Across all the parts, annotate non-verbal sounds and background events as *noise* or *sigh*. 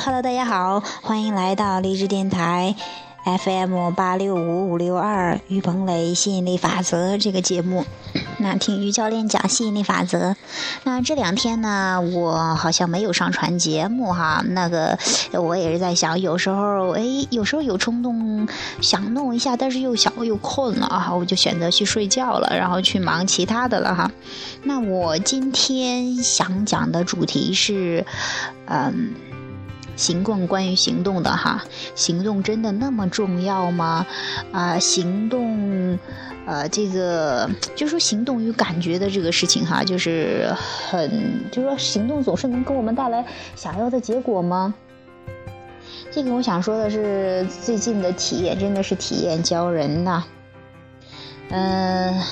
Hello，大家好，欢迎来到励志电台 FM 八六五五六二于鹏磊吸引力法则这个节目。那听于教练讲吸引力法则。那这两天呢，我好像没有上传节目哈。那个我也是在想，有时候哎，有时候有冲动想弄一下，但是又想又困了啊，我就选择去睡觉了，然后去忙其他的了哈。那我今天想讲的主题是，嗯。行动关于行动的哈，行动真的那么重要吗？啊，行动，呃，这个就说行动与感觉的这个事情哈，就是很，就说行动总是能给我们带来想要的结果吗？这个我想说的是，最近的体验真的是体验教人呐，嗯，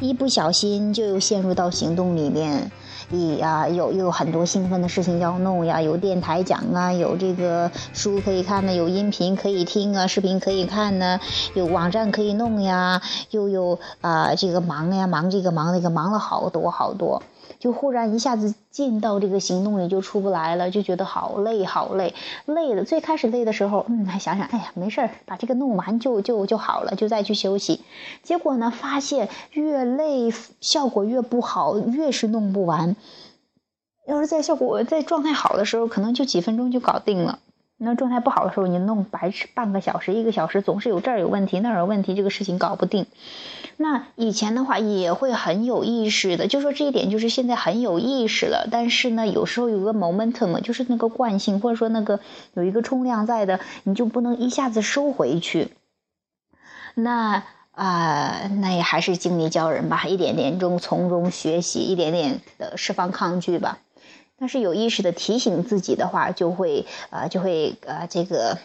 一不小心就又陷入到行动里面。你呀，有又有很多兴奋的事情要弄呀，有电台讲啊，有这个书可以看呢，有音频可以听啊，视频可以看呢，有网站可以弄呀，又有啊这个忙呀，忙这个忙那个，忙了好多好多。就忽然一下子进到这个行动里就出不来了，就觉得好累好累，累的最开始累的时候，嗯，还想想，哎呀，没事儿，把这个弄完就就就好了，就再去休息。结果呢，发现越累效果越不好，越是弄不完。要是在效果在状态好的时候，可能就几分钟就搞定了。那状态不好的时候，你弄白吃半个小时、一个小时，总是有这儿有问题那儿有问题，这个事情搞不定。那以前的话也会很有意识的，就说这一点就是现在很有意识了。但是呢，有时候有个 momentum，就是那个惯性，或者说那个有一个冲量在的，你就不能一下子收回去。那啊，那也还是经历教人吧，一点点中从中学习，一点点的释放抗拒吧。但是有意识的提醒自己的话，就会呃就会呃这个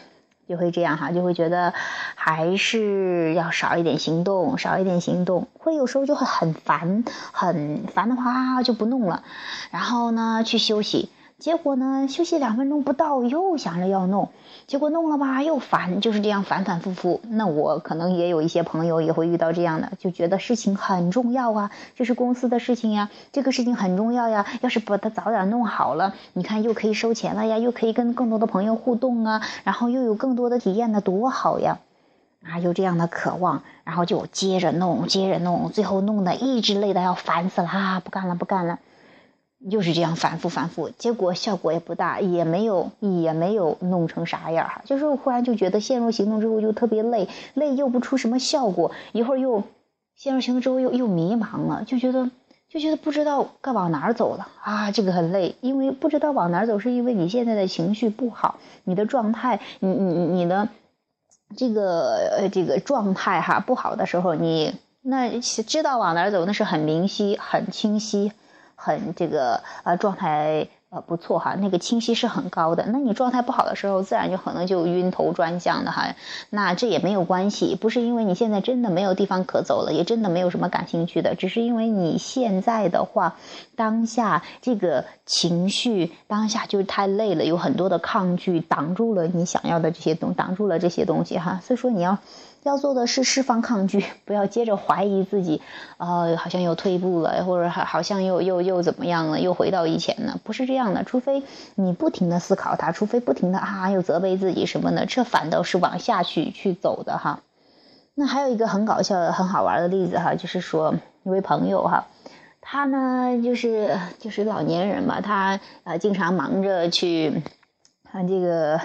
就会这样哈，就会觉得还是要少一点行动，少一点行动，会有时候就会很烦，很烦的话就不弄了，然后呢去休息。结果呢，休息两分钟不到，又想着要弄，结果弄了吧又烦，就是这样反反复复。那我可能也有一些朋友也会遇到这样的，就觉得事情很重要啊，这是公司的事情呀，这个事情很重要呀，要是把它早点弄好了，你看又可以收钱了呀，又可以跟更多的朋友互动啊，然后又有更多的体验，那多好呀！啊，有这样的渴望，然后就接着弄，接着弄，最后弄得一直累得要烦死了，啊，不干了，不干了。就是这样反复反复，结果效果也不大，也没有也没有弄成啥样哈。就是忽然就觉得陷入行动之后就特别累，累又不出什么效果，一会儿又陷入行动之后又又迷茫了，就觉得就觉得不知道该往哪儿走了啊，这个很累，因为不知道往哪儿走，是因为你现在的情绪不好，你的状态，你你你的这个呃这个状态哈不好的时候，你那知道往哪儿走，那是很明晰很清晰。很这个呃状态呃不错哈，那个清晰是很高的。那你状态不好的时候，自然就可能就晕头转向的哈。那这也没有关系，不是因为你现在真的没有地方可走了，也真的没有什么感兴趣的，只是因为你现在的话，当下这个情绪当下就是太累了，有很多的抗拒挡住了你想要的这些东，挡住了这些东西哈。所以说你要。要做的是释放抗拒，不要接着怀疑自己，呃，好像又退步了，或者好好像又又又怎么样了，又回到以前了，不是这样的。除非你不停的思考它，除非不停的啊又责备自己什么的，这反倒是往下去去走的哈。那还有一个很搞笑、很好玩的例子哈，就是说一位朋友哈，他呢就是就是老年人嘛，他呃经常忙着去看这个。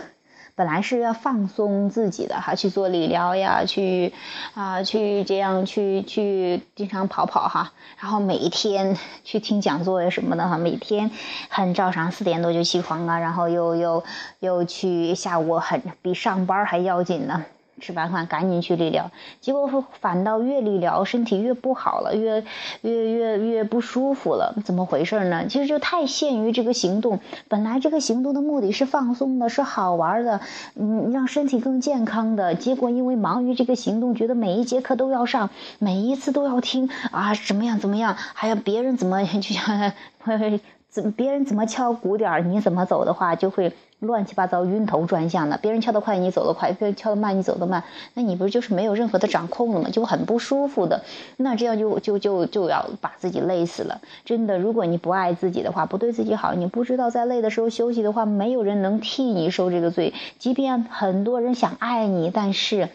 本来是要放松自己的哈，去做理疗呀，去啊，去这样去去经常跑跑哈，然后每一天去听讲座呀什么的哈，每天很照常四点多就起床啊，然后又又又去下午很比上班还要紧呢。吃完饭赶紧去理疗，结果反倒越理疗身体越不好了，越越越越不舒服了，怎么回事呢？其实就太限于这个行动，本来这个行动的目的是放松的，是好玩的，嗯，让身体更健康的。结果因为忙于这个行动，觉得每一节课都要上，每一次都要听啊，怎么样怎么样，还有别人怎么 *laughs* 就像。*laughs* 怎别人怎么敲鼓点儿，你怎么走的话，就会乱七八糟、晕头转向的。别人敲得快，你走得快；别人敲得慢，你走得慢。那你不是就是没有任何的掌控了吗？就很不舒服的。那这样就就就就要把自己累死了。真的，如果你不爱自己的话，不对自己好，你不知道在累的时候休息的话，没有人能替你受这个罪。即便很多人想爱你，但是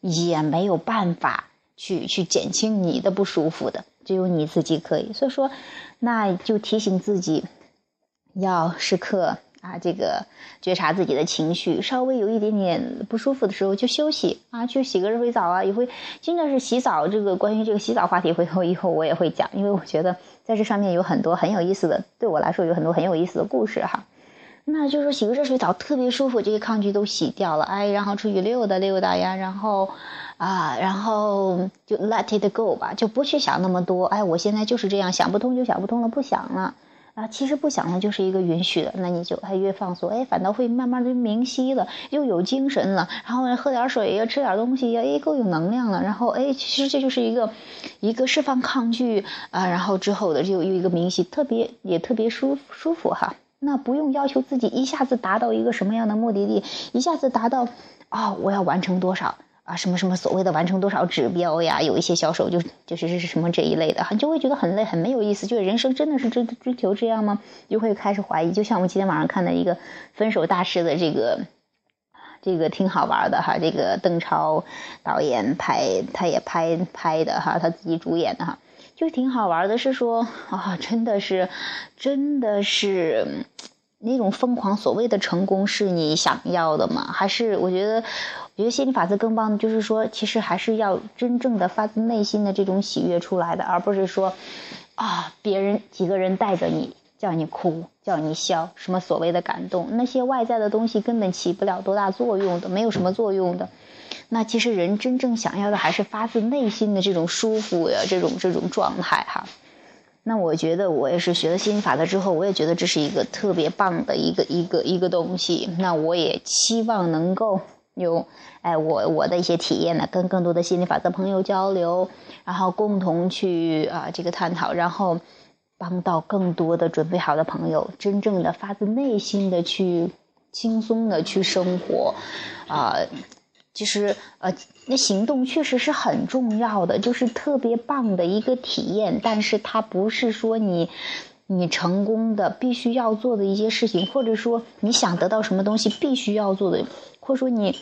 也没有办法去去减轻你的不舒服的。只有你自己可以，所以说，那就提醒自己，要时刻啊，这个觉察自己的情绪，稍微有一点点不舒服的时候就休息啊，去洗个热水澡啊，也会真的是洗澡。这个关于这个洗澡话题，回头以后我也会讲，因为我觉得在这上面有很多很有意思的，对我来说有很多很有意思的故事哈。那就是洗个热水澡特别舒服，这些抗拒都洗掉了，哎，然后出去溜达溜达呀，然后。啊，然后就 let it go 吧，就不去想那么多。哎，我现在就是这样，想不通就想不通了，不想了。啊，其实不想了就是一个允许的，那你就还越放松，哎，反倒会慢慢的明晰了，又有精神了。然后喝点水呀，吃点东西呀，哎，够有能量了。然后哎，其实这就是一个一个释放抗拒啊，然后之后的就又一个明晰，特别也特别舒舒服哈。那不用要求自己一下子达到一个什么样的目的地，一下子达到啊，我要完成多少。啊，什么什么所谓的完成多少指标呀？有一些销售就就是是什么这一类的，哈，就会觉得很累，很没有意思。就是人生真的是追追求这样吗？就会开始怀疑。就像我们今天晚上看的一个分手大师的这个，这个挺好玩的哈。这个邓超导演拍，他也拍拍的哈，他自己主演的哈，就挺好玩的。是说 *laughs* 啊，真的是，真的是那种疯狂。所谓的成功是你想要的吗？还是我觉得？我觉得心理法则更棒的就是说，其实还是要真正的发自内心的这种喜悦出来的，而不是说，啊，别人几个人带着你，叫你哭，叫你笑，什么所谓的感动，那些外在的东西根本起不了多大作用的，没有什么作用的。那其实人真正想要的还是发自内心的这种舒服呀，这种这种状态哈。那我觉得我也是学了心理法则之后，我也觉得这是一个特别棒的一个一个一个东西。那我也期望能够。有，哎，我我的一些体验呢，跟更多的心理法则朋友交流，然后共同去啊这个探讨，然后帮到更多的准备好的朋友，真正的发自内心的去轻松的去生活，啊，其实呃那行动确实是很重要的，就是特别棒的一个体验，但是它不是说你你成功的必须要做的一些事情，或者说你想得到什么东西必须要做的，或者说你。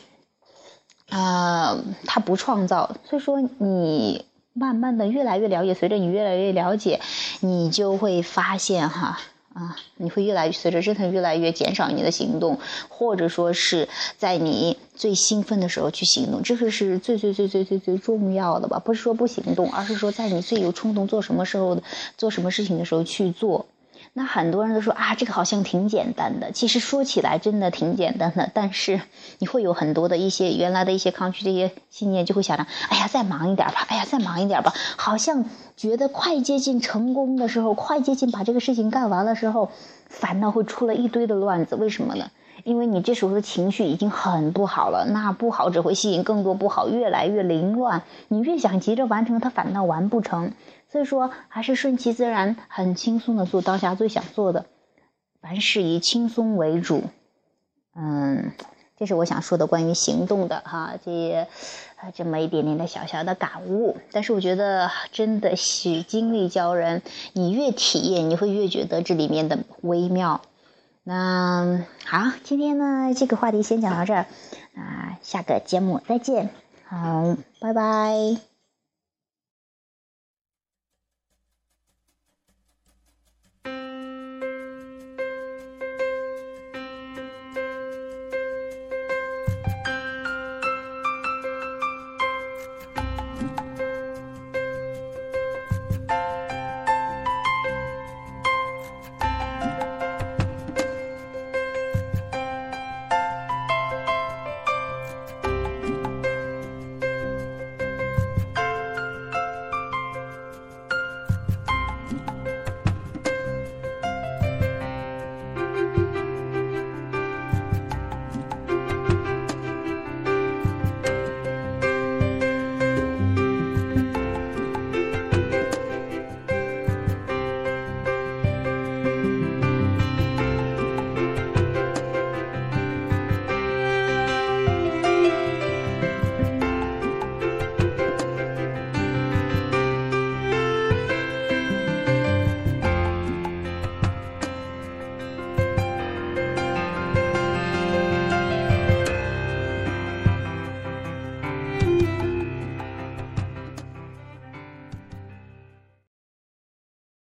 啊，他不创造，所以说你慢慢的越来越了解，随着你越来越了解，你就会发现哈啊，你会越来越随着真的越来越减少你的行动，或者说是在你最兴奋的时候去行动，这个是最最最最最最重要的吧？不是说不行动，而是说在你最有冲动做什么时候做什么事情的时候去做。那很多人都说啊，这个好像挺简单的。其实说起来真的挺简单的，但是你会有很多的一些原来的一些抗拒这些信念，就会想着，哎呀，再忙一点吧，哎呀，再忙一点吧。好像觉得快接近成功的时候，快接近把这个事情干完的时候，反倒会出了一堆的乱子。为什么呢？因为你这时候的情绪已经很不好了，那不好只会吸引更多不好，越来越凌乱。你越想急着完成，它反倒完不成。所以说，还是顺其自然，很轻松的做当下最想做的，凡事以轻松为主。嗯，这是我想说的关于行动的哈，这这么一点点的小小的感悟。但是我觉得真的是经历教人，你越体验，你会越觉得这里面的微妙。那好，今天呢这个话题先讲到这儿，啊，下个节目再见，好，拜拜。